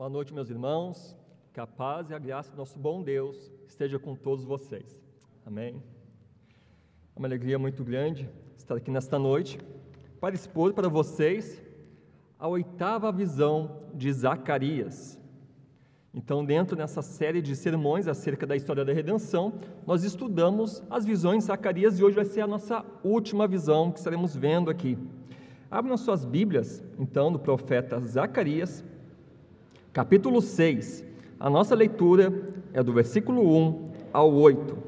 Boa noite, meus irmãos. Que a paz e a graça do nosso bom Deus esteja com todos vocês. Amém. É uma alegria muito grande estar aqui nesta noite para expor para vocês a oitava visão de Zacarias. Então, dentro dessa série de sermões acerca da história da redenção, nós estudamos as visões de Zacarias e hoje vai ser a nossa última visão que estaremos vendo aqui. Abram suas Bíblias, então, do profeta Zacarias, capítulo 6. A nossa leitura é do versículo 1 ao 8.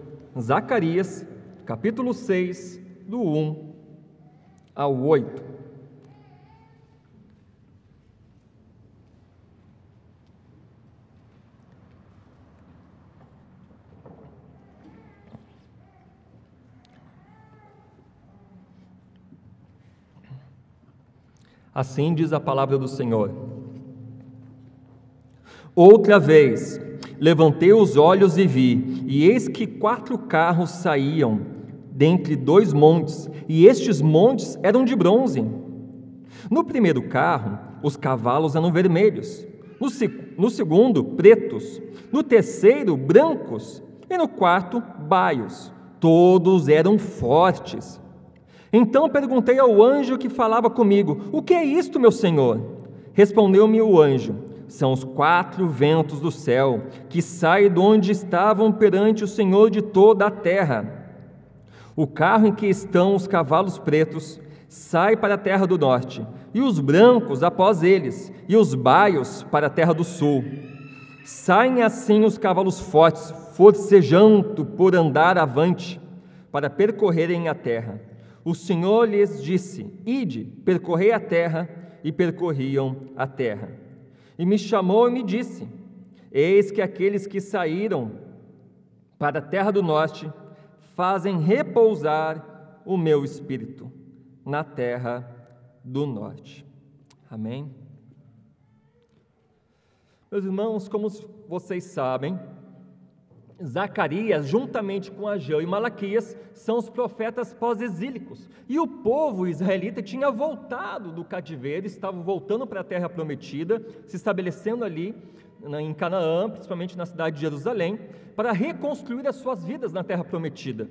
Zacarias, capítulo 6, do 1 ao 8. Assim diz a palavra do Senhor. Outra vez, levantei os olhos e vi, e eis que quatro carros saíam dentre dois montes, e estes montes eram de bronze. No primeiro carro, os cavalos eram vermelhos, no, no segundo, pretos, no terceiro, brancos, e no quarto, baios. Todos eram fortes. Então perguntei ao anjo que falava comigo: O que é isto, meu senhor? Respondeu-me o anjo: São os quatro ventos do céu, que saem de onde estavam perante o Senhor de toda a terra. O carro em que estão os cavalos pretos sai para a terra do norte, e os brancos após eles, e os baios para a terra do sul. Saem assim os cavalos fortes, forcejando por andar avante, para percorrerem a terra o Senhor lhes disse: Ide, percorrei a terra, e percorriam a terra. E me chamou e me disse: Eis que aqueles que saíram para a terra do norte fazem repousar o meu espírito na terra do norte. Amém? Meus irmãos, como vocês sabem, Zacarias, juntamente com Ageu e Malaquias, são os profetas pós-exílicos. E o povo israelita tinha voltado do cativeiro, estava voltando para a terra prometida, se estabelecendo ali em Canaã, principalmente na cidade de Jerusalém, para reconstruir as suas vidas na terra prometida.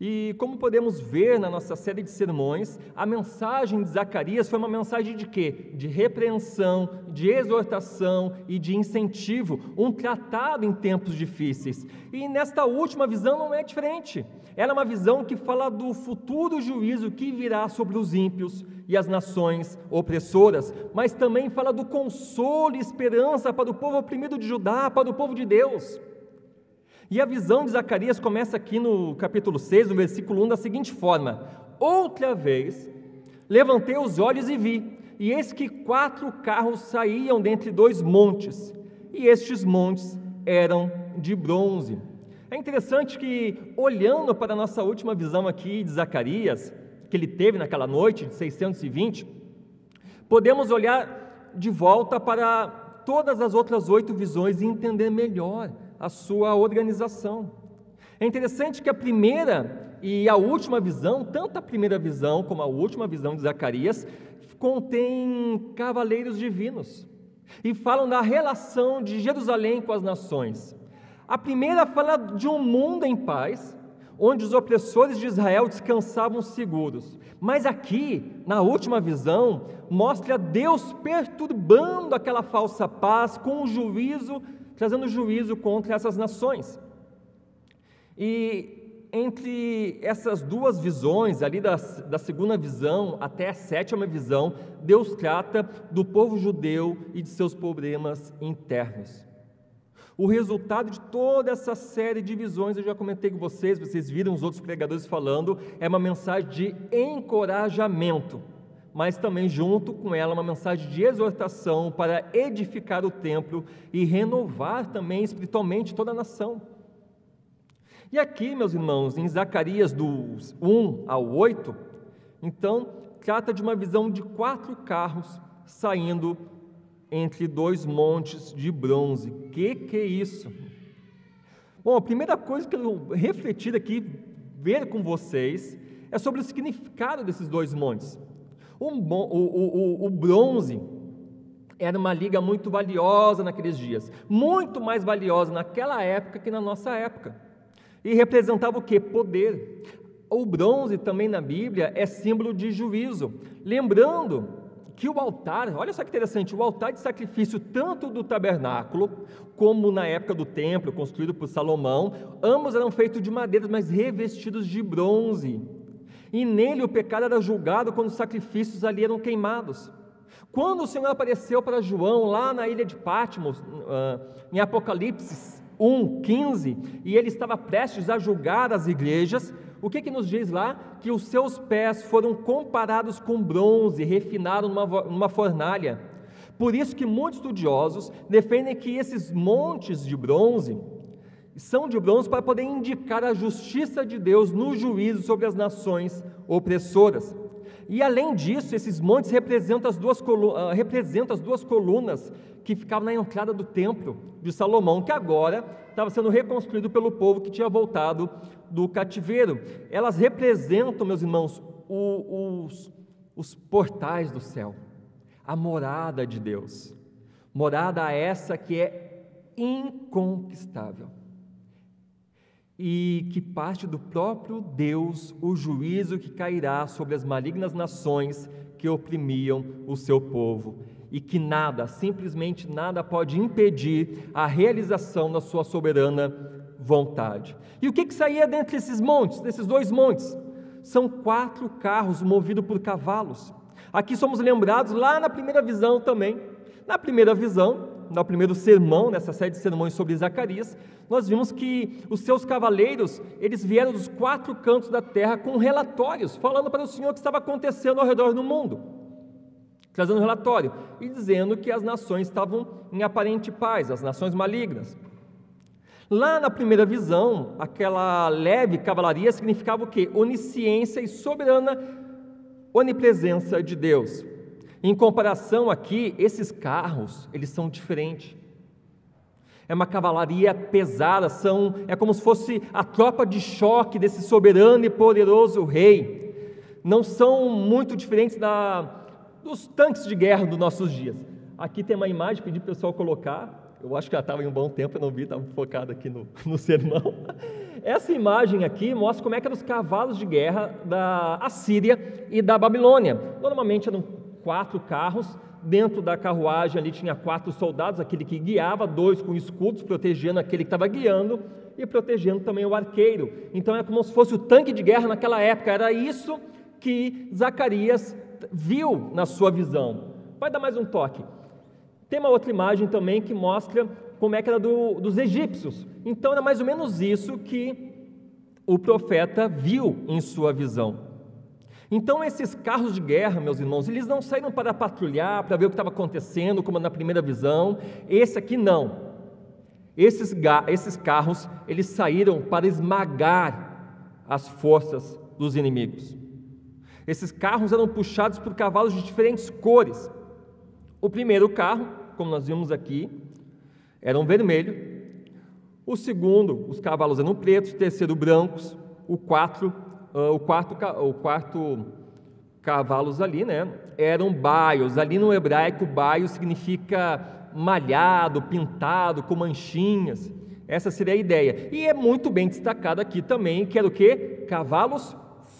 E como podemos ver na nossa série de sermões, a mensagem de Zacarias foi uma mensagem de quê? De repreensão, de exortação e de incentivo, um tratado em tempos difíceis. E nesta última visão não é diferente. Ela é uma visão que fala do futuro juízo que virá sobre os ímpios e as nações opressoras, mas também fala do consolo e esperança para o povo oprimido de Judá, para o povo de Deus. E a visão de Zacarias começa aqui no capítulo 6, no versículo 1, da seguinte forma: Outra vez levantei os olhos e vi, e eis que quatro carros saíam dentre dois montes, e estes montes eram de bronze. É interessante que, olhando para a nossa última visão aqui de Zacarias, que ele teve naquela noite de 620, podemos olhar de volta para todas as outras oito visões e entender melhor a sua organização. É interessante que a primeira e a última visão, tanto a primeira visão como a última visão de Zacarias, contém cavaleiros divinos e falam da relação de Jerusalém com as nações. A primeira fala de um mundo em paz, onde os opressores de Israel descansavam seguros. Mas aqui, na última visão, mostra Deus perturbando aquela falsa paz com o juízo trazendo juízo contra essas nações. E entre essas duas visões, ali da, da segunda visão até a sétima visão, Deus trata do povo judeu e de seus problemas internos. O resultado de toda essa série de visões, eu já comentei com vocês, vocês viram os outros pregadores falando, é uma mensagem de encorajamento mas também junto com ela uma mensagem de exortação para edificar o templo e renovar também espiritualmente toda a nação. E aqui, meus irmãos, em Zacarias dos 1 ao 8, então trata de uma visão de quatro carros saindo entre dois montes de bronze. Que que é isso? Bom, a primeira coisa que eu refletir aqui, ver com vocês, é sobre o significado desses dois montes. Um, o, o, o bronze era uma liga muito valiosa naqueles dias, muito mais valiosa naquela época que na nossa época. E representava o que? Poder. O bronze também na Bíblia é símbolo de juízo. Lembrando que o altar, olha só que interessante, o altar de sacrifício, tanto do tabernáculo, como na época do templo, construído por Salomão, ambos eram feitos de madeira, mas revestidos de bronze. E nele o pecado era julgado quando os sacrifícios ali eram queimados. Quando o Senhor apareceu para João lá na ilha de Patmos, ah, em Apocalipse 1, 15, e ele estava prestes a julgar as igrejas, o que, que nos diz lá? Que os seus pés foram comparados com bronze, refinados numa, numa fornalha. Por isso que muitos estudiosos defendem que esses montes de bronze são de bronze para poder indicar a justiça de Deus no juízo sobre as nações opressoras. E além disso, esses montes representam as duas, uh, representam as duas colunas que ficavam na entrada do templo de Salomão, que agora estava sendo reconstruído pelo povo que tinha voltado do cativeiro. Elas representam, meus irmãos, o, os, os portais do céu, a morada de Deus. Morada essa que é inconquistável e que parte do próprio Deus o juízo que cairá sobre as malignas nações que oprimiam o seu povo, e que nada, simplesmente nada, pode impedir a realização da sua soberana vontade. E o que, que saía dentre esses montes, desses dois montes? São quatro carros movidos por cavalos. Aqui somos lembrados lá na primeira visão também. Na primeira visão, no primeiro sermão, nessa série de sermões sobre Zacarias, nós vimos que os seus cavaleiros, eles vieram dos quatro cantos da terra com relatórios, falando para o Senhor o que estava acontecendo ao redor do mundo, trazendo um relatório e dizendo que as nações estavam em aparente paz, as nações malignas. Lá na primeira visão, aquela leve cavalaria significava o quê? Onisciência e soberana onipresença de Deus. Em comparação aqui, esses carros, eles são diferentes. É uma cavalaria pesada, são, é como se fosse a tropa de choque desse soberano e poderoso rei. Não são muito diferentes da, dos tanques de guerra dos nossos dias. Aqui tem uma imagem, pedi para o pessoal colocar. Eu acho que já estava em um bom tempo, eu não vi, estava focado aqui no, no sermão. Essa imagem aqui mostra como é que eram os cavalos de guerra da Assíria e da Babilônia. Normalmente eram quatro carros, dentro da carruagem ali tinha quatro soldados, aquele que guiava, dois com escudos, protegendo aquele que estava guiando e protegendo também o arqueiro. Então é como se fosse o tanque de guerra naquela época, era isso que Zacarias viu na sua visão. Vai dar mais um toque. Tem uma outra imagem também que mostra como é que era do, dos egípcios. Então era mais ou menos isso que o profeta viu em sua visão. Então, esses carros de guerra, meus irmãos, eles não saíram para patrulhar, para ver o que estava acontecendo, como na primeira visão. Esse aqui não. Esses, esses carros, eles saíram para esmagar as forças dos inimigos. Esses carros eram puxados por cavalos de diferentes cores. O primeiro carro, como nós vimos aqui, era um vermelho. O segundo, os cavalos eram pretos. O terceiro, brancos. O quatro, o, quarto, o quarto cavalos ali, né, eram baios. Ali no hebraico, baio significa malhado, pintado, com manchinhas. Essa seria a ideia. E é muito bem destacado aqui também que era o que? Cavalos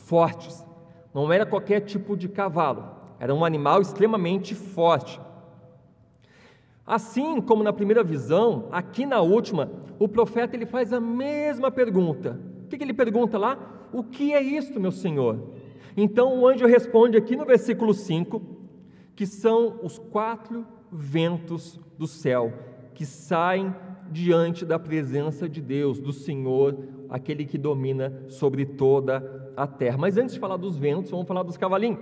fortes. Não era qualquer tipo de cavalo. Era um animal extremamente forte. Assim como na primeira visão, aqui na última, o profeta ele faz a mesma pergunta. O que, que ele pergunta lá? O que é isto, meu Senhor? Então o anjo responde aqui no versículo 5 que são os quatro ventos do céu que saem diante da presença de Deus, do Senhor, aquele que domina sobre toda a terra. Mas antes de falar dos ventos, vamos falar dos cavalinhos.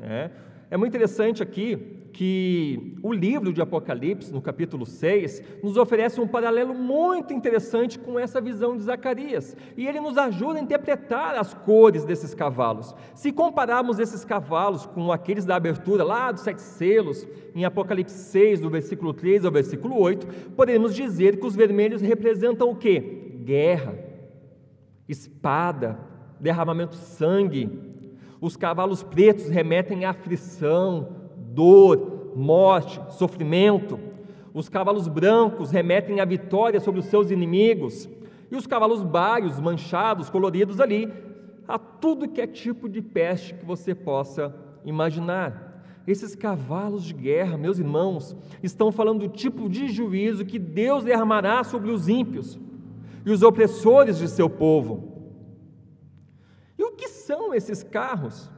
É, é muito interessante aqui que o livro de Apocalipse, no capítulo 6, nos oferece um paralelo muito interessante com essa visão de Zacarias. E ele nos ajuda a interpretar as cores desses cavalos. Se compararmos esses cavalos com aqueles da abertura lá dos sete selos, em Apocalipse 6, do versículo 3 ao versículo 8, podemos dizer que os vermelhos representam o que? Guerra, espada, derramamento de sangue. Os cavalos pretos remetem à aflição, dor, morte, sofrimento. Os cavalos brancos remetem à vitória sobre os seus inimigos. E os cavalos baios, manchados, coloridos ali, a tudo que é tipo de peste que você possa imaginar. Esses cavalos de guerra, meus irmãos, estão falando do tipo de juízo que Deus derramará sobre os ímpios e os opressores de seu povo. E o que são esses carros?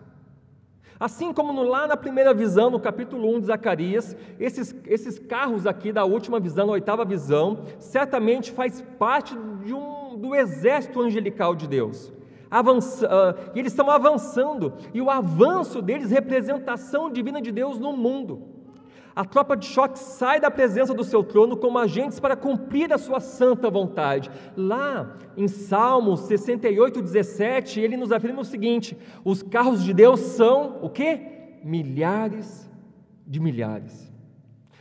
Assim como lá na primeira visão, no capítulo 1 de Zacarias, esses, esses carros aqui da última visão, da oitava visão, certamente faz parte um, do exército angelical de Deus. Avança, uh, eles estão avançando, e o avanço deles representação divina de Deus no mundo. A tropa de choque sai da presença do seu trono como agentes para cumprir a sua santa vontade. Lá em Salmos 68, 17, ele nos afirma o seguinte: os carros de Deus são o que? Milhares de milhares.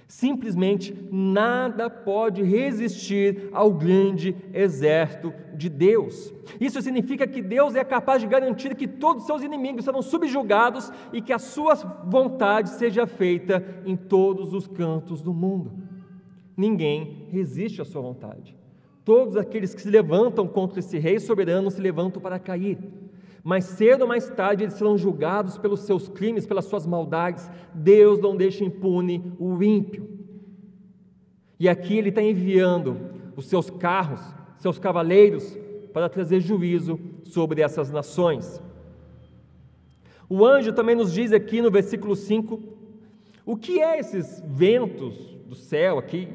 Simplesmente nada pode resistir ao grande exército de Deus. Isso significa que Deus é capaz de garantir que todos os seus inimigos serão subjugados e que a sua vontade seja feita em todos os cantos do mundo. Ninguém resiste à sua vontade. Todos aqueles que se levantam contra esse rei soberano se levantam para cair mas cedo ou mais tarde eles serão julgados pelos seus crimes, pelas suas maldades. Deus não deixa impune o ímpio. E aqui ele está enviando os seus carros, seus cavaleiros, para trazer juízo sobre essas nações. O anjo também nos diz aqui no versículo 5 o que é esses ventos do céu aqui.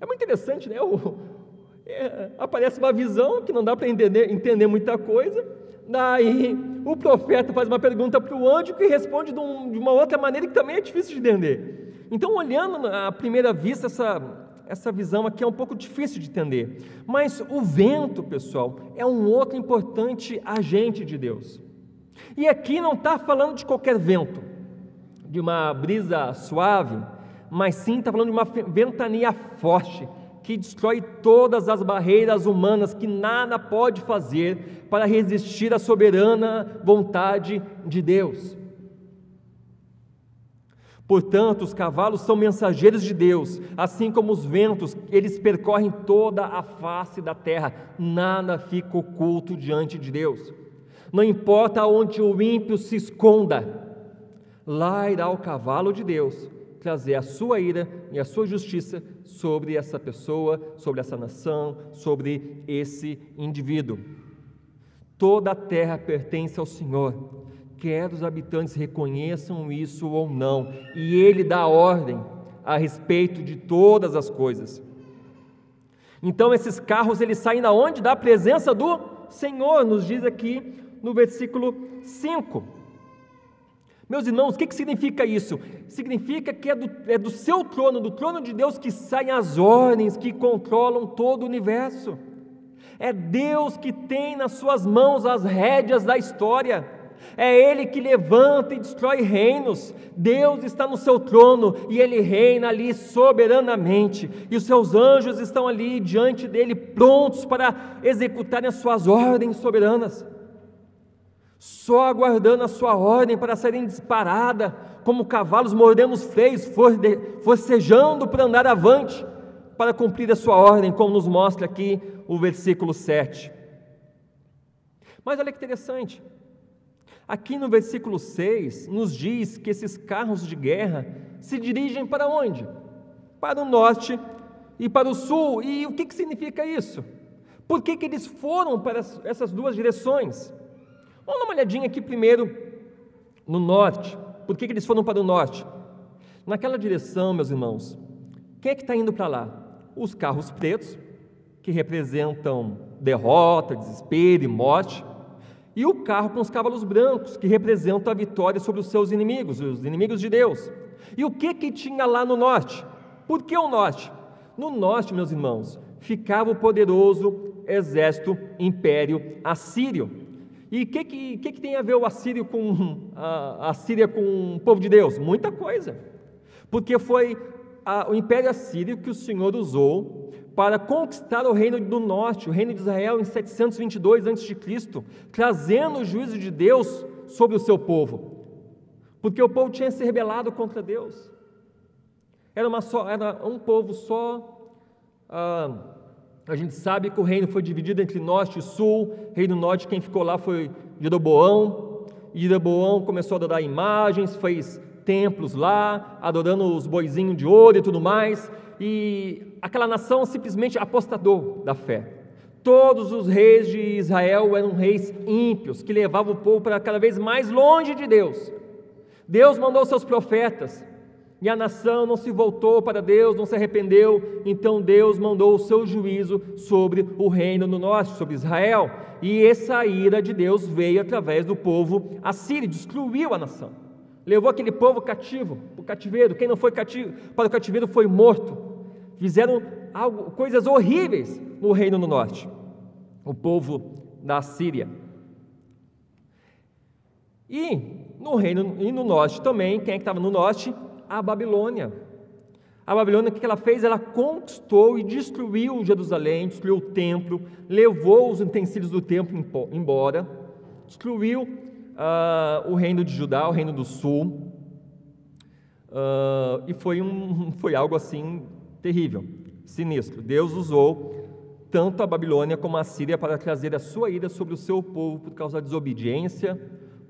É muito interessante, né? O, é, aparece uma visão que não dá para entender, entender muita coisa, Daí o profeta faz uma pergunta para o anjo que responde de, um, de, uma outra maneira que também é difícil de entender. Então, olhando à primeira vista, essa, essa visão aqui é um pouco difícil de entender. Mas o vento, pessoal, é um outro importante agente de Deus. E aqui não está falando de qualquer vento, de uma brisa suave, mas sim está falando de uma ventania forte que destrói todas as barreiras humanas, que nada pode fazer para resistir à soberana vontade de Deus. Portanto, os cavalos são mensageiros de Deus, assim como os ventos, eles percorrem toda a face da terra, nada fica oculto diante de Deus. Não importa onde o ímpio se esconda, lá irá o cavalo de Deus trazer a sua ira e a sua justiça sobre essa pessoa, sobre essa nação, sobre esse indivíduo. Toda a terra pertence ao Senhor, quer os habitantes reconheçam isso ou não, e Ele dá ordem a respeito de todas as coisas. Então esses carros eles saem da onde? Da presença do Senhor, nos diz aqui no versículo 5. Meus irmãos, o que, que significa isso? Significa que é do, é do seu trono, do trono de Deus, que saem as ordens que controlam todo o universo. É Deus que tem nas suas mãos as rédeas da história. É Ele que levanta e destrói reinos. Deus está no seu trono e Ele reina ali soberanamente. E os seus anjos estão ali diante dele, prontos para executarem as suas ordens soberanas só aguardando a sua ordem para serem disparadas, como cavalos mordendo os freios, forcejando para andar avante, para cumprir a sua ordem, como nos mostra aqui o versículo 7. Mas olha que interessante, aqui no versículo 6 nos diz que esses carros de guerra se dirigem para onde? Para o norte e para o sul. E o que, que significa isso? Por que, que eles foram para essas duas direções? Vamos dar uma olhadinha aqui primeiro no norte. Por que, que eles foram para o norte? Naquela direção, meus irmãos, quem é que está indo para lá? Os carros pretos, que representam derrota, desespero e morte, e o carro com os cavalos brancos, que representam a vitória sobre os seus inimigos, os inimigos de Deus. E o que que tinha lá no norte? Por que o norte? No norte, meus irmãos, ficava o poderoso exército império assírio. E o que, que, que, tem a ver o assírio com a, a Síria com o povo de Deus? Muita coisa. Porque foi a, o Império Assírio que o Senhor usou para conquistar o reino do norte, o reino de Israel, em 722 a.C., trazendo o juízo de Deus sobre o seu povo. Porque o povo tinha se rebelado contra Deus. Era, uma só, era um povo só. Ah, a gente sabe que o reino foi dividido entre norte e sul. Reino norte, quem ficou lá foi Jeroboão. E Jeroboão começou a adorar imagens, fez templos lá, adorando os boizinhos de ouro e tudo mais. E aquela nação simplesmente apostador da fé. Todos os reis de Israel eram reis ímpios, que levavam o povo para cada vez mais longe de Deus. Deus mandou seus profetas, e a nação não se voltou para Deus, não se arrependeu, então Deus mandou o seu juízo sobre o reino do norte, sobre Israel. E essa ira de Deus veio através do povo assírio, destruiu a nação. Levou aquele povo cativo, para o cativeiro. Quem não foi cativo, para o cativeiro foi morto. Fizeram algo, coisas horríveis no reino do norte, o povo da Síria. E no reino e no norte também, quem é que estava no norte? A Babilônia. A Babilônia, o que ela fez? Ela conquistou e destruiu Jerusalém, destruiu o templo, levou os utensílios do templo embora, destruiu uh, o reino de Judá, o reino do sul, uh, e foi, um, foi algo assim terrível sinistro. Deus usou tanto a Babilônia como a Síria para trazer a sua ira sobre o seu povo por causa da desobediência,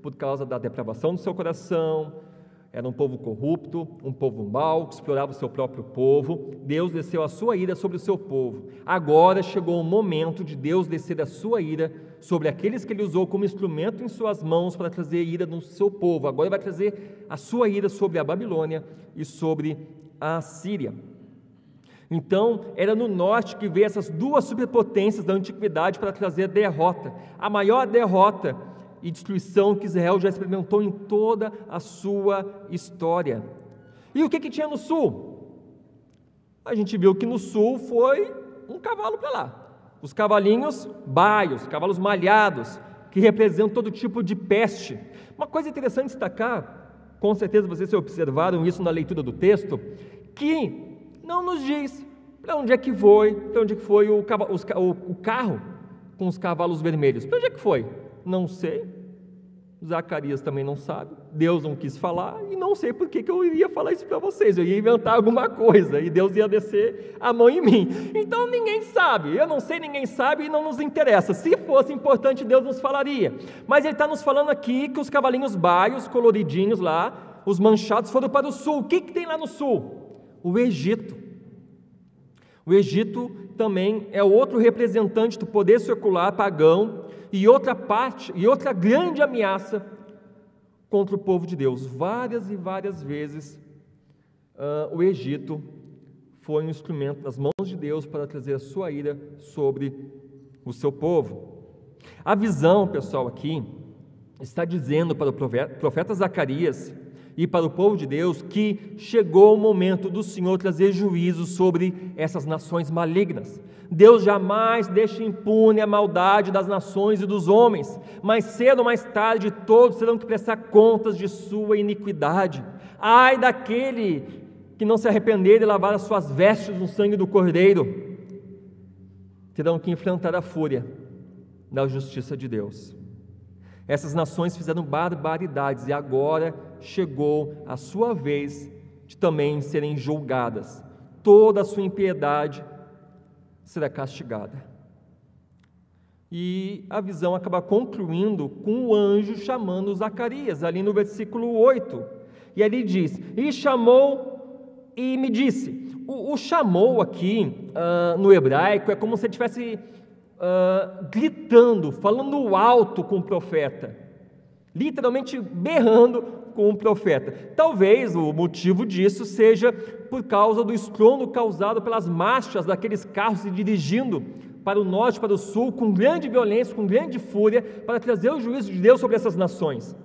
por causa da depravação do seu coração. Era um povo corrupto, um povo mau, que explorava o seu próprio povo. Deus desceu a sua ira sobre o seu povo. Agora chegou o momento de Deus descer a sua ira sobre aqueles que ele usou como instrumento em suas mãos para trazer ira no seu povo. Agora vai trazer a sua ira sobre a Babilônia e sobre a Síria. Então, era no norte que veio essas duas superpotências da antiguidade para trazer a derrota, a maior derrota e destruição que Israel já experimentou em toda a sua história. E o que, que tinha no sul? A gente viu que no sul foi um cavalo para lá. Os cavalinhos baios, cavalos malhados, que representam todo tipo de peste. Uma coisa interessante destacar, com certeza vocês observaram isso na leitura do texto, que não nos diz para onde é que foi, para onde é que foi o, o, o carro com os cavalos vermelhos. Para onde é que foi? Não sei. Zacarias também não sabe, Deus não quis falar e não sei por que, que eu iria falar isso para vocês. Eu ia inventar alguma coisa e Deus ia descer a mão em mim. Então ninguém sabe, eu não sei, ninguém sabe e não nos interessa. Se fosse importante, Deus nos falaria. Mas Ele está nos falando aqui que os cavalinhos baios, coloridinhos lá, os manchados, foram para o sul. O que, que tem lá no sul? o Egito. O Egito também é outro representante do poder secular pagão e outra parte e outra grande ameaça contra o povo de Deus. Várias e várias vezes uh, o Egito foi um instrumento nas mãos de Deus para trazer a sua ira sobre o seu povo. A visão, pessoal, aqui está dizendo para o profeta Zacarias e para o povo de Deus que chegou o momento do Senhor trazer juízo sobre essas nações malignas. Deus jamais deixa impune a maldade das nações e dos homens, mas cedo ou mais tarde todos terão que prestar contas de sua iniquidade. Ai daquele que não se arrepender e lavar as suas vestes no sangue do Cordeiro, terão que enfrentar a fúria da justiça de Deus. Essas nações fizeram barbaridades e agora chegou a sua vez de também serem julgadas. Toda a sua impiedade será castigada. E a visão acaba concluindo com o anjo chamando Zacarias, ali no versículo 8. E ali diz: E chamou e me disse. O, o chamou aqui uh, no hebraico é como se ele estivesse uh, gritando, falando alto com o profeta, literalmente berrando com o profeta. Talvez o motivo disso seja por causa do estrondo causado pelas marchas daqueles carros se dirigindo para o norte, para o sul, com grande violência, com grande fúria, para trazer o juízo de Deus sobre essas nações.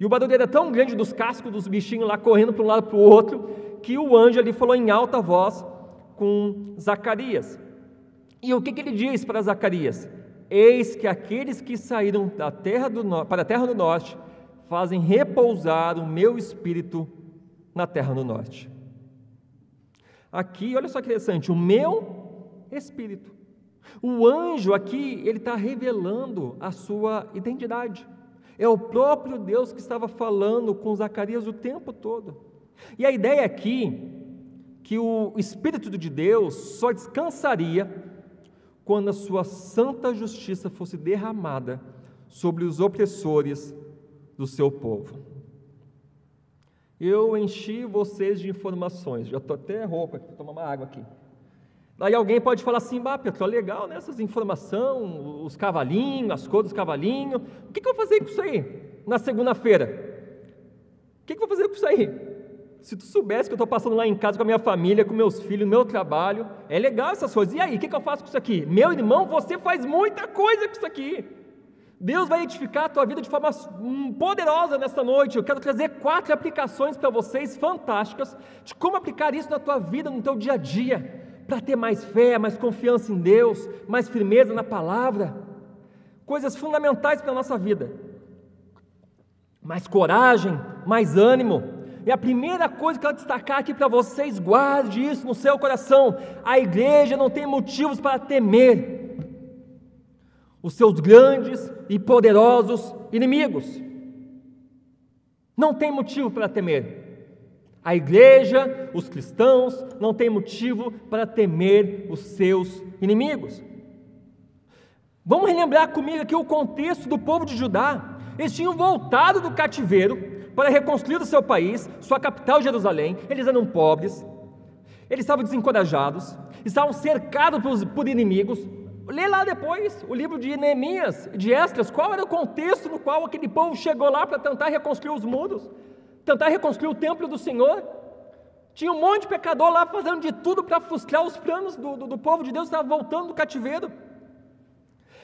E o barulho era tão grande dos cascos dos bichinhos lá correndo para um lado para o outro, que o anjo ali falou em alta voz com Zacarias. E o que, que ele diz para Zacarias? Eis que aqueles que saíram da terra do, para a terra do norte fazem repousar o meu espírito na terra do norte. Aqui, olha só que interessante, o meu espírito. O anjo aqui, ele está revelando a sua identidade. É o próprio Deus que estava falando com Zacarias o tempo todo. E a ideia aqui que o Espírito de Deus só descansaria quando a sua santa justiça fosse derramada sobre os opressores do seu povo. Eu enchi vocês de informações, já estou até rouco aqui, vou tomar uma água aqui. Daí alguém pode falar assim, bah, Petro, legal, né? Essas informações, os cavalinhos, as cores dos cavalinhos. O que, que eu vou fazer com isso aí na segunda-feira? O que, que eu vou fazer com isso aí? Se tu soubesse que eu estou passando lá em casa com a minha família, com meus filhos, meu trabalho, é legal essas coisas. E aí, o que, que eu faço com isso aqui? Meu irmão, você faz muita coisa com isso aqui. Deus vai edificar a tua vida de forma hum, poderosa nessa noite. Eu quero trazer quatro aplicações para vocês fantásticas de como aplicar isso na tua vida, no teu dia a dia para ter mais fé, mais confiança em Deus, mais firmeza na palavra, coisas fundamentais para a nossa vida. Mais coragem, mais ânimo. E a primeira coisa que eu quero destacar aqui para vocês, guarde isso no seu coração: a igreja não tem motivos para temer os seus grandes e poderosos inimigos. Não tem motivo para temer. A igreja, os cristãos, não têm motivo para temer os seus inimigos. Vamos relembrar comigo aqui o contexto do povo de Judá. Eles tinham voltado do cativeiro para reconstruir o seu país, sua capital Jerusalém. Eles eram pobres, eles estavam desencorajados, estavam cercados por, inimigos. Lê lá depois o livro de Neemias, de Esdras, qual era o contexto no qual aquele povo chegou lá para tentar reconstruir os muros tentar reconstruir o templo do Senhor. Tinha um monte de pecador lá fazendo de tudo para frustrar os planos do, do, do povo de Deus, estava voltando do cativeiro.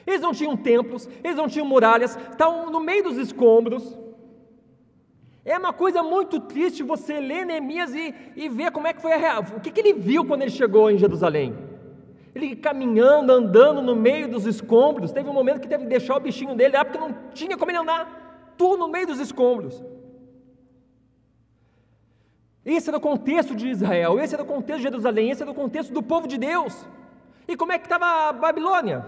Eles não tinham templos, eles não tinham muralhas, estavam no meio dos escombros. É uma coisa muito triste você ler Neemias e, e ver como é que foi a real. O que, que ele viu quando ele chegou em Jerusalém? Ele caminhando, andando no meio dos escombros. Teve um momento que teve que deixar o bichinho dele lá porque não tinha como ele andar. Tudo no meio dos escombros. Esse era o contexto de Israel, esse era o contexto de Jerusalém, esse era o contexto do povo de Deus. E como é que estava a Babilônia?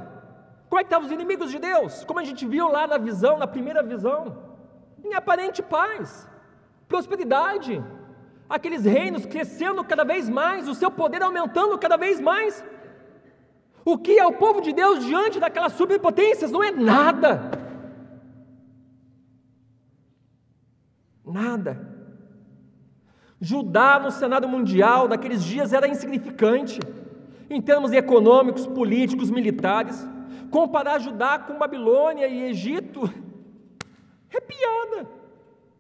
Como é que estavam os inimigos de Deus? Como a gente viu lá na visão, na primeira visão? Em aparente paz, prosperidade, aqueles reinos crescendo cada vez mais, o seu poder aumentando cada vez mais. O que é o povo de Deus diante daquelas superpotências? Não é nada. Nada. Judá no cenário mundial daqueles dias era insignificante, em termos econômicos, políticos, militares. Comparar Judá com Babilônia e Egito é piada,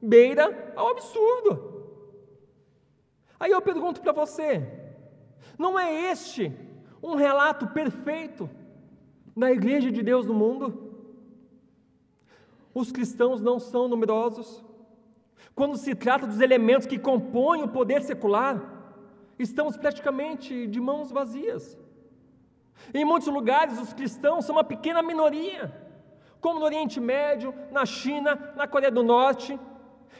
beira ao absurdo. Aí eu pergunto para você: não é este um relato perfeito da igreja de Deus no mundo? Os cristãos não são numerosos, quando se trata dos elementos que compõem o poder secular, estamos praticamente de mãos vazias. Em muitos lugares, os cristãos são uma pequena minoria, como no Oriente Médio, na China, na Coreia do Norte.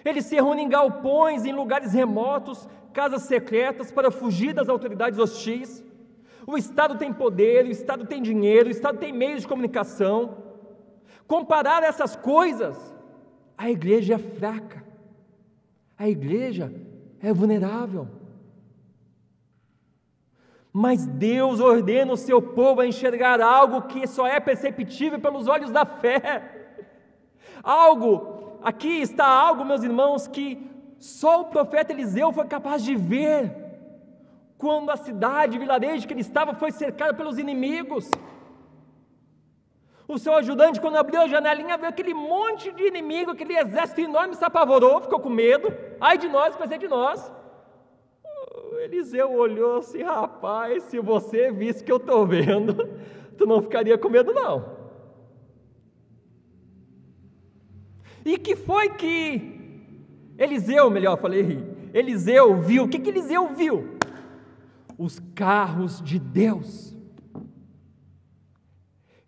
Eles se reúnem em galpões, em lugares remotos, casas secretas para fugir das autoridades hostis. O Estado tem poder, o Estado tem dinheiro, o Estado tem meios de comunicação. Comparar essas coisas, a igreja é fraca. A igreja é vulnerável. Mas Deus ordena o seu povo a enxergar algo que só é perceptível pelos olhos da fé. Algo, aqui está algo, meus irmãos, que só o profeta Eliseu foi capaz de ver quando a cidade, o vilarejo que ele estava foi cercada pelos inimigos. O seu ajudante, quando abriu a janelinha, viu aquele monte de inimigo, aquele exército enorme, se apavorou, ficou com medo. Ai de nós, vai ser de nós. Eliseu olhou assim: rapaz, se você visse que eu estou vendo, tu não ficaria com medo, não. E que foi que Eliseu, melhor, falei, Eliseu viu, o que, que Eliseu viu? Os carros de Deus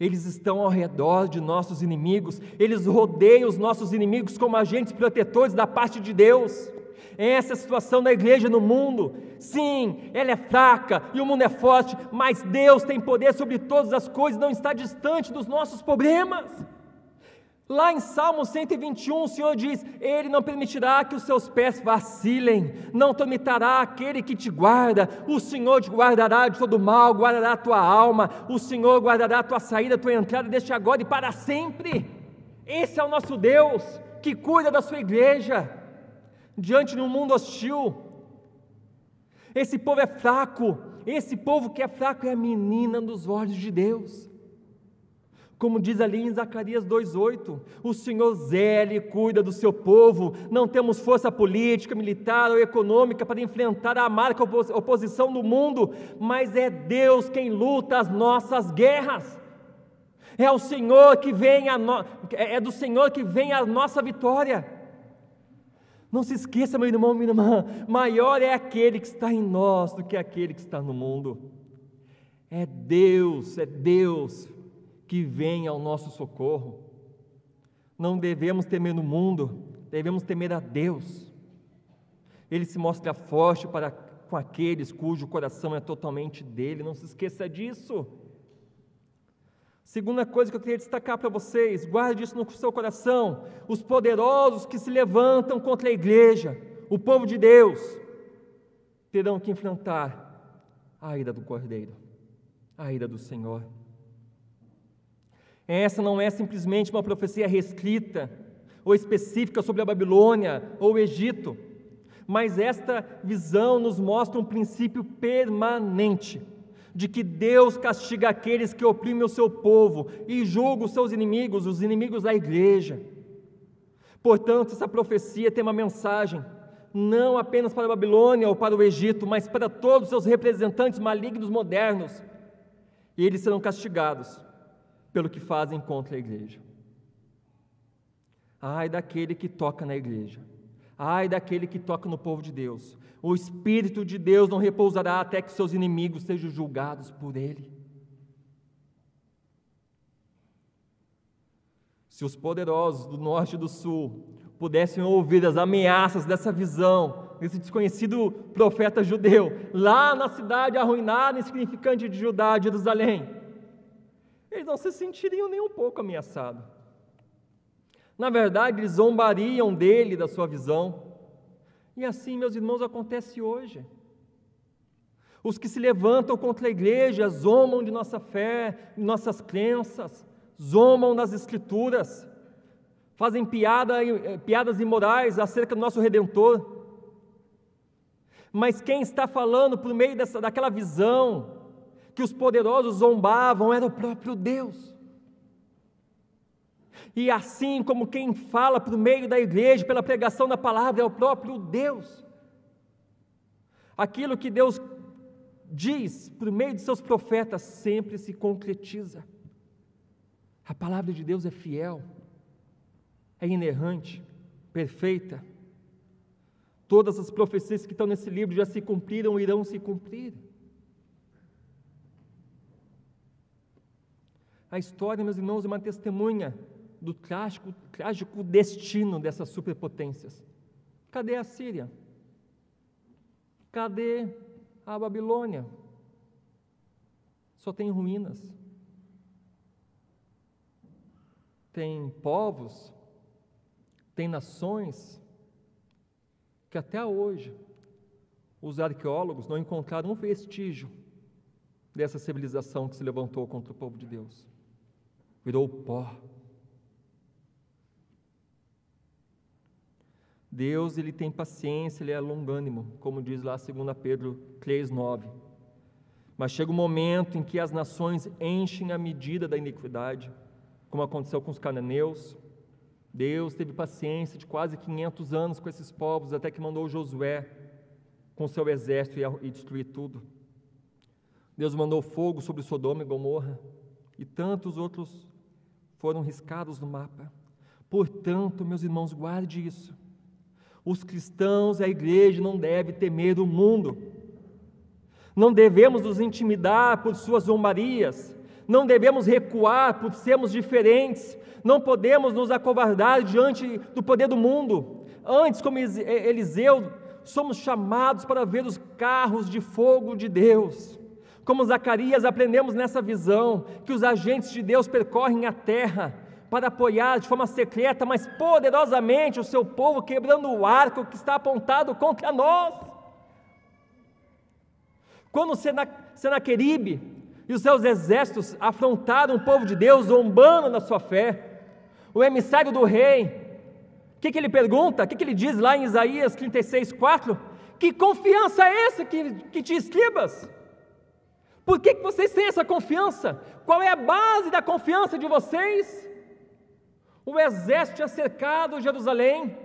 eles estão ao redor de nossos inimigos, eles rodeiam os nossos inimigos como agentes protetores da parte de Deus. Essa é a situação da igreja no mundo. Sim, ela é fraca e o mundo é forte, mas Deus tem poder sobre todas as coisas, não está distante dos nossos problemas. Lá em Salmo 121, o Senhor diz: Ele não permitirá que os seus pés vacilem, não permitirá aquele que te guarda, o Senhor te guardará de todo mal, guardará a tua alma, o Senhor guardará a tua saída, a tua entrada, desde agora e para sempre. Esse é o nosso Deus que cuida da sua igreja, diante de um mundo hostil. Esse povo é fraco, esse povo que é fraco é a menina dos olhos de Deus. Como diz ali em Zacarias 2,8, o Senhor zele e cuida do seu povo, não temos força política, militar ou econômica para enfrentar a marca oposição do mundo, mas é Deus quem luta as nossas guerras. É o Senhor que vem a no... é do Senhor que vem a nossa vitória. Não se esqueça, meu irmão, minha irmã, maior é aquele que está em nós do que aquele que está no mundo. É Deus, é Deus que vem ao nosso socorro. Não devemos temer no mundo, devemos temer a Deus. Ele se mostra forte para com aqueles cujo coração é totalmente dele, não se esqueça disso. Segunda coisa que eu queria destacar para vocês, guarde isso no seu coração: os poderosos que se levantam contra a igreja, o povo de Deus, terão que enfrentar a ira do Cordeiro, a ira do Senhor. Essa não é simplesmente uma profecia restrita ou específica sobre a Babilônia ou o Egito, mas esta visão nos mostra um princípio permanente de que Deus castiga aqueles que oprimem o seu povo e julga os seus inimigos, os inimigos da igreja. Portanto, essa profecia tem uma mensagem, não apenas para a Babilônia ou para o Egito, mas para todos os seus representantes malignos modernos. E eles serão castigados pelo que fazem contra a igreja. Ai daquele que toca na igreja. Ai daquele que toca no povo de Deus. O Espírito de Deus não repousará até que seus inimigos sejam julgados por ele. Se os poderosos do norte e do sul pudessem ouvir as ameaças dessa visão, desse desconhecido profeta judeu, lá na cidade arruinada e insignificante de Judá, Jerusalém, eles não se sentiriam nem um pouco ameaçados. Na verdade, eles zombariam dele, da sua visão. E assim, meus irmãos, acontece hoje. Os que se levantam contra a igreja zombam de nossa fé, de nossas crenças, zombam das Escrituras, fazem piada, eh, piadas imorais acerca do nosso Redentor. Mas quem está falando por meio dessa, daquela visão, que os poderosos zombavam era o próprio Deus. E assim como quem fala por meio da igreja, pela pregação da palavra, é o próprio Deus. Aquilo que Deus diz por meio de seus profetas sempre se concretiza. A palavra de Deus é fiel, é inerrante, perfeita. Todas as profecias que estão nesse livro já se cumpriram e irão se cumprir. A história, meus irmãos, é uma testemunha do trágico, trágico destino dessas superpotências. Cadê a Síria? Cadê a Babilônia? Só tem ruínas. Tem povos, tem nações que até hoje os arqueólogos não encontraram um vestígio dessa civilização que se levantou contra o povo de Deus virou pó. Deus ele tem paciência, ele é longânimo, como diz lá 2 Pedro 3:9. Mas chega um momento em que as nações enchem a medida da iniquidade, como aconteceu com os cananeus. Deus teve paciência de quase 500 anos com esses povos, até que mandou Josué com seu exército e destruir tudo. Deus mandou fogo sobre Sodoma e Gomorra e tantos outros foram riscados no mapa. Portanto, meus irmãos, guarde isso. Os cristãos, a igreja, não deve temer o mundo. Não devemos nos intimidar por suas zombarias. Não devemos recuar por sermos diferentes. Não podemos nos acovardar diante do poder do mundo. Antes, como Eliseu, somos chamados para ver os carros de fogo de Deus. Como Zacarias, aprendemos nessa visão que os agentes de Deus percorrem a terra para apoiar de forma secreta, mas poderosamente o seu povo, quebrando o arco que está apontado contra nós. Quando Senaqueribe e os seus exércitos afrontaram o povo de Deus, zombando na sua fé, o emissário do rei, o que, que, ele pergunta? O que, que, ele diz lá em Isaías 36, 4? Que confiança é essa que, que te escribas? Por que, que vocês têm essa confiança? Qual é a base da confiança de vocês? O exército tinha cercado Jerusalém,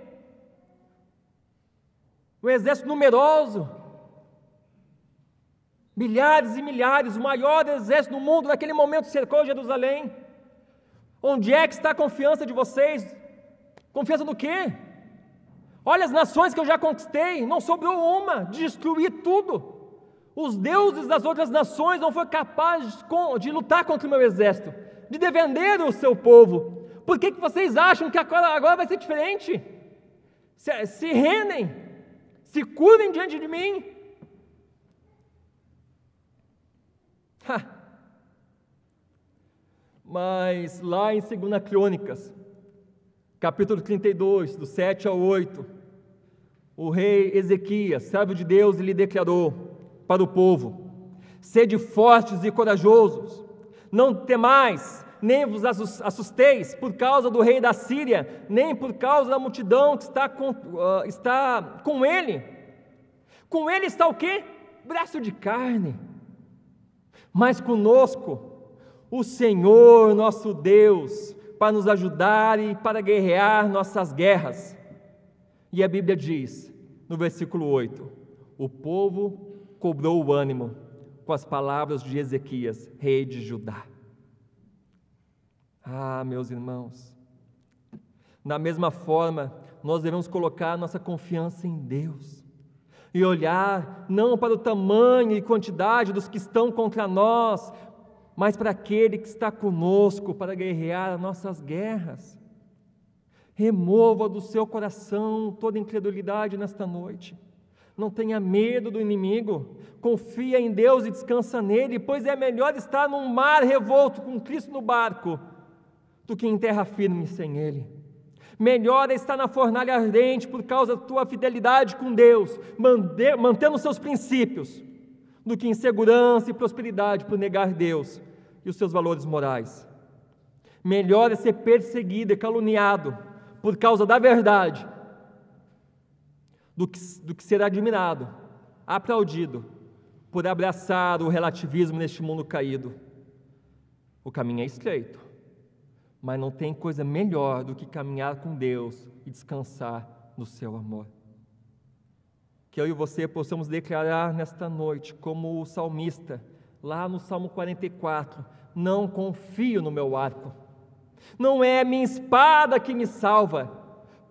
o exército numeroso, milhares e milhares, o maior exército do mundo naquele momento cercou Jerusalém. Onde é que está a confiança de vocês? Confiança no quê? Olha as nações que eu já conquistei, não sobrou uma, destruí tudo. Os deuses das outras nações não foram capazes de lutar contra o meu exército, de defender o seu povo. Por que, que vocês acham que agora, vai ser diferente? Se, se rendem, se curem diante de mim. Ha. Mas lá em 2 Crônicas, capítulo 32, do 7 ao 8, o rei Ezequias, servo de Deus, lhe declarou: para o povo: Sede fortes e corajosos, não temais, nem vos assusteis por causa do rei da Síria, nem por causa da multidão que está com, uh, está com ele. Com ele está o quê? Braço de carne. Mas conosco, o Senhor nosso Deus, para nos ajudar e para guerrear nossas guerras. E a Bíblia diz, no versículo 8: O povo cobrou o ânimo com as palavras de Ezequias, rei de Judá. Ah, meus irmãos, da mesma forma, nós devemos colocar nossa confiança em Deus e olhar não para o tamanho e quantidade dos que estão contra nós, mas para aquele que está conosco para guerrear nossas guerras. Remova do seu coração toda incredulidade nesta noite. Não tenha medo do inimigo, confia em Deus e descansa nele, pois é melhor estar num mar revolto com Cristo no barco do que em terra firme sem Ele. Melhor é estar na fornalha ardente por causa da tua fidelidade com Deus, mantendo seus princípios, do que em segurança e prosperidade por negar Deus e os seus valores morais. Melhor é ser perseguido e caluniado por causa da verdade do que, do que ser admirado, aplaudido, por abraçar o relativismo neste mundo caído. O caminho é estreito, mas não tem coisa melhor do que caminhar com Deus e descansar no seu amor. Que eu e você possamos declarar nesta noite, como o salmista, lá no Salmo 44, não confio no meu arco, não é minha espada que me salva,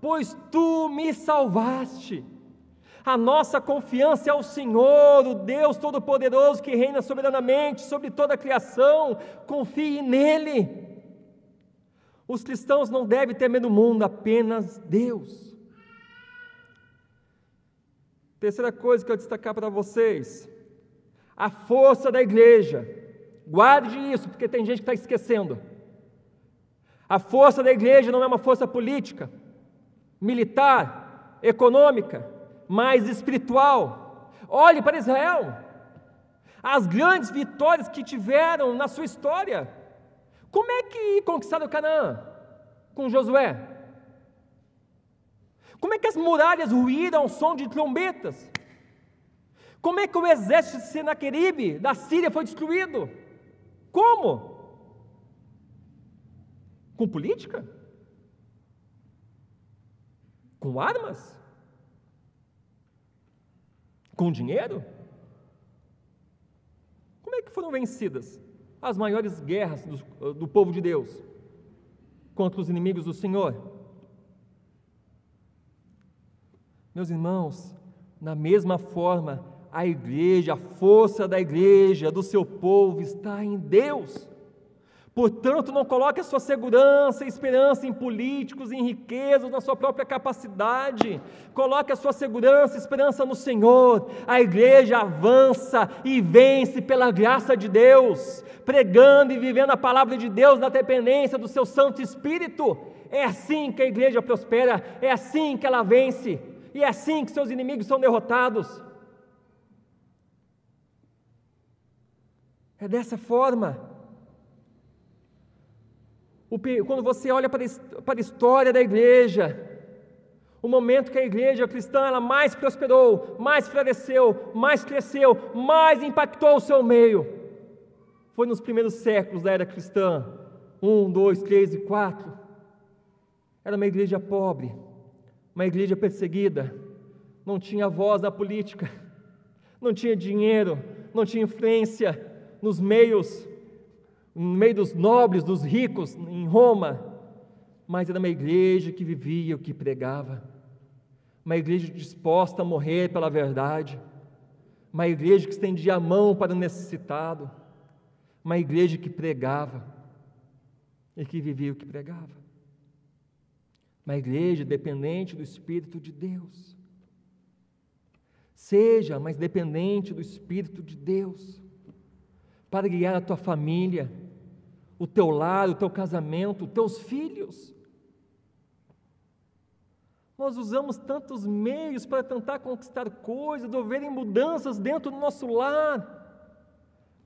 pois tu me salvaste. A nossa confiança é o Senhor, o Deus Todo-Poderoso que reina soberanamente sobre toda a criação. Confie nele. Os cristãos não devem temer no mundo, apenas Deus. Terceira coisa que eu destacar para vocês: a força da igreja. Guarde isso, porque tem gente que está esquecendo. A força da igreja não é uma força política, militar, econômica mais espiritual. Olhe para Israel, as grandes vitórias que tiveram na sua história. Como é que conquistaram Canaã com Josué? Como é que as muralhas ruíram ao som de trombetas? Como é que o exército de Senaqueribe da Síria foi destruído? Como? Com política? Com armas? Com dinheiro? Como é que foram vencidas as maiores guerras do, do povo de Deus contra os inimigos do Senhor? Meus irmãos, na mesma forma, a igreja, a força da igreja, do seu povo está em Deus. Portanto, não coloque a sua segurança e esperança em políticos, em riquezas, na sua própria capacidade. Coloque a sua segurança e esperança no Senhor. A igreja avança e vence pela graça de Deus, pregando e vivendo a palavra de Deus na dependência do seu Santo Espírito. É assim que a igreja prospera, é assim que ela vence, e é assim que seus inimigos são derrotados. É dessa forma quando você olha para a história da igreja, o momento que a igreja cristã ela mais prosperou, mais floresceu, mais cresceu, mais impactou o seu meio, foi nos primeiros séculos da era cristã. Um, dois, três e quatro. Era uma igreja pobre, uma igreja perseguida, não tinha voz na política, não tinha dinheiro, não tinha influência nos meios no meio dos nobres, dos ricos, em Roma, mas era uma igreja que vivia o que pregava, uma igreja disposta a morrer pela verdade, uma igreja que estendia a mão para o necessitado, uma igreja que pregava e que vivia o que pregava, uma igreja dependente do Espírito de Deus. Seja mais dependente do Espírito de Deus para guiar a tua família, o teu lar, o teu casamento, os teus filhos. Nós usamos tantos meios para tentar conquistar coisas, houverem mudanças dentro do nosso lar,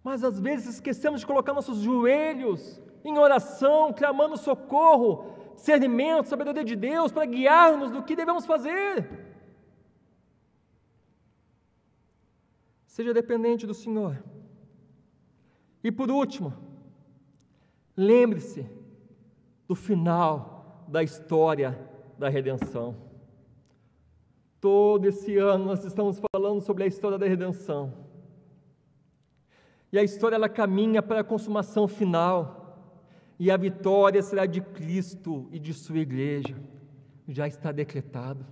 mas às vezes esquecemos de colocar nossos joelhos em oração, clamando socorro, discernimento, sabedoria de Deus para guiar-nos do que devemos fazer. Seja dependente do Senhor. E por último, Lembre-se do final da história da redenção. Todo esse ano nós estamos falando sobre a história da redenção. E a história ela caminha para a consumação final. E a vitória será de Cristo e de sua igreja. Já está decretado.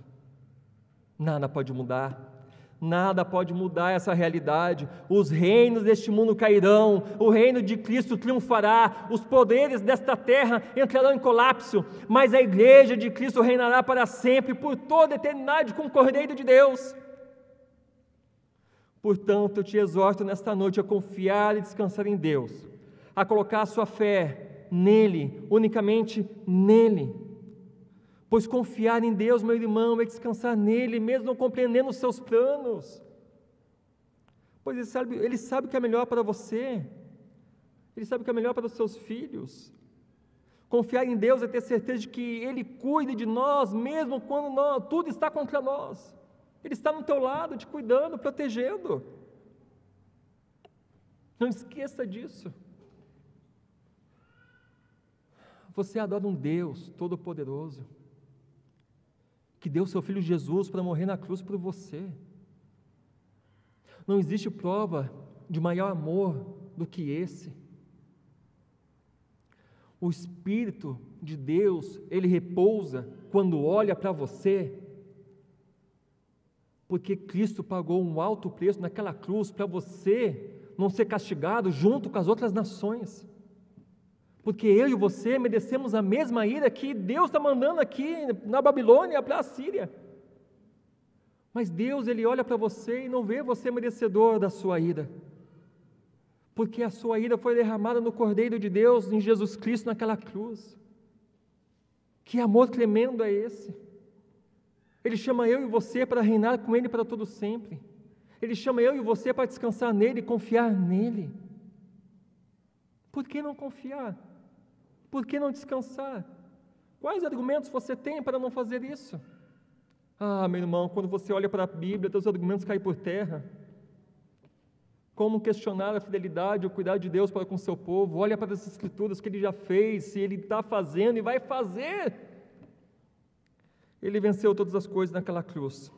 Nada pode mudar. Nada pode mudar essa realidade. Os reinos deste mundo cairão, o reino de Cristo triunfará, os poderes desta terra entrarão em colapso, mas a igreja de Cristo reinará para sempre, por toda a eternidade, com o Cordeiro de Deus. Portanto, eu te exorto nesta noite a confiar e descansar em Deus, a colocar a sua fé nele, unicamente nele Pois confiar em Deus, meu irmão, é descansar nele, mesmo não compreendendo os seus planos. Pois ele sabe, ele sabe o que é melhor para você, ele sabe o que é melhor para os seus filhos. Confiar em Deus é ter certeza de que Ele cuida de nós, mesmo quando nós, tudo está contra nós. Ele está no teu lado, te cuidando, protegendo. Não esqueça disso. Você adora um Deus Todo-Poderoso que deu seu filho Jesus para morrer na cruz por você. Não existe prova de maior amor do que esse. O Espírito de Deus, ele repousa quando olha para você, porque Cristo pagou um alto preço naquela cruz para você não ser castigado junto com as outras nações porque eu e você merecemos a mesma ira que Deus está mandando aqui na Babilônia para a Síria. Mas Deus, Ele olha para você e não vê você merecedor da sua ira, porque a sua ira foi derramada no Cordeiro de Deus, em Jesus Cristo, naquela cruz. Que amor tremendo é esse? Ele chama eu e você para reinar com Ele para todo sempre. Ele chama eu e você para descansar nele e confiar nele. Por que não confiar? Por que não descansar? Quais argumentos você tem para não fazer isso? Ah, meu irmão, quando você olha para a Bíblia, teus argumentos caem por terra. Como questionar a fidelidade, o cuidado de Deus para com o seu povo? Olha para as escrituras que ele já fez, se ele está fazendo e vai fazer. Ele venceu todas as coisas naquela cruz.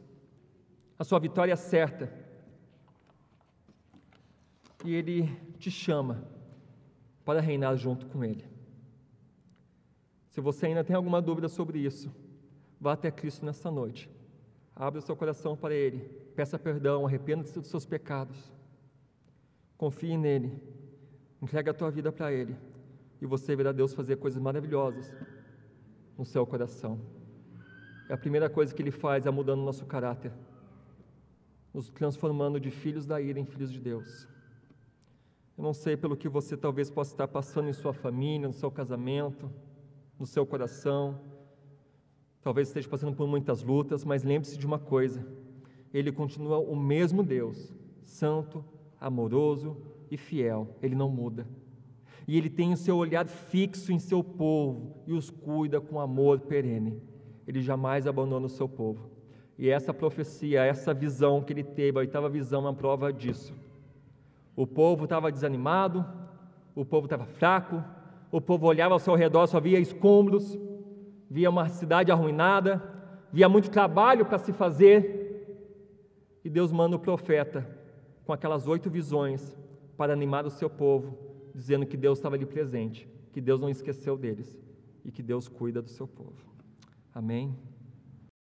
A sua vitória é certa. E ele te chama para reinar junto com ele. Se você ainda tem alguma dúvida sobre isso, vá até Cristo nesta noite. Abra seu coração para Ele. Peça perdão, arrependa-se dos seus pecados. Confie nele. Entregue a tua vida para Ele. e você verá Deus fazer coisas maravilhosas no seu coração. É a primeira coisa que Ele faz é mudando o nosso caráter, nos transformando de filhos da ira em filhos de Deus. Eu não sei pelo que você talvez possa estar passando em sua família, no seu casamento, no seu coração. Talvez esteja passando por muitas lutas, mas lembre-se de uma coisa: Ele continua o mesmo Deus, santo, amoroso e fiel. Ele não muda. E Ele tem o seu olhar fixo em seu povo e os cuida com amor perene. Ele jamais abandona o seu povo. E essa profecia, essa visão que ele teve, a oitava visão, é uma prova disso. O povo estava desanimado, o povo estava fraco, o povo olhava ao seu redor, só via escombros, via uma cidade arruinada, via muito trabalho para se fazer. E Deus manda o profeta com aquelas oito visões para animar o seu povo, dizendo que Deus estava ali presente, que Deus não esqueceu deles e que Deus cuida do seu povo. Amém?